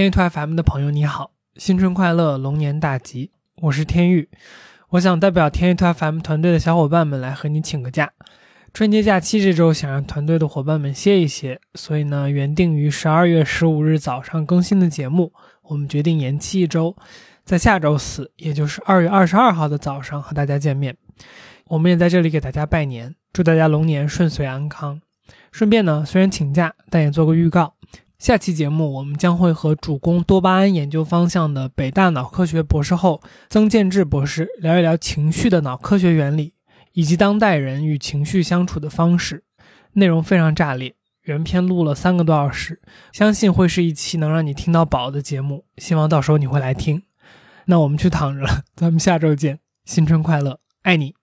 天域兔 FM 的朋友你好，新春快乐，龙年大吉！我是天域，我想代表天域兔 FM 团队的小伙伴们来和你请个假。春节假期这周想让团队的伙伴们歇一歇，所以呢，原定于十二月十五日早上更新的节目，我们决定延期一周，在下周四，也就是二月二十二号的早上和大家见面。我们也在这里给大家拜年，祝大家龙年顺遂安康。顺便呢，虽然请假，但也做个预告。下期节目，我们将会和主攻多巴胺研究方向的北大脑科学博士后曾建志博士聊一聊情绪的脑科学原理，以及当代人与情绪相处的方式。内容非常炸裂，原片录了三个多小时，相信会是一期能让你听到饱的节目。希望到时候你会来听。那我们去躺着了，咱们下周见，新春快乐，爱你。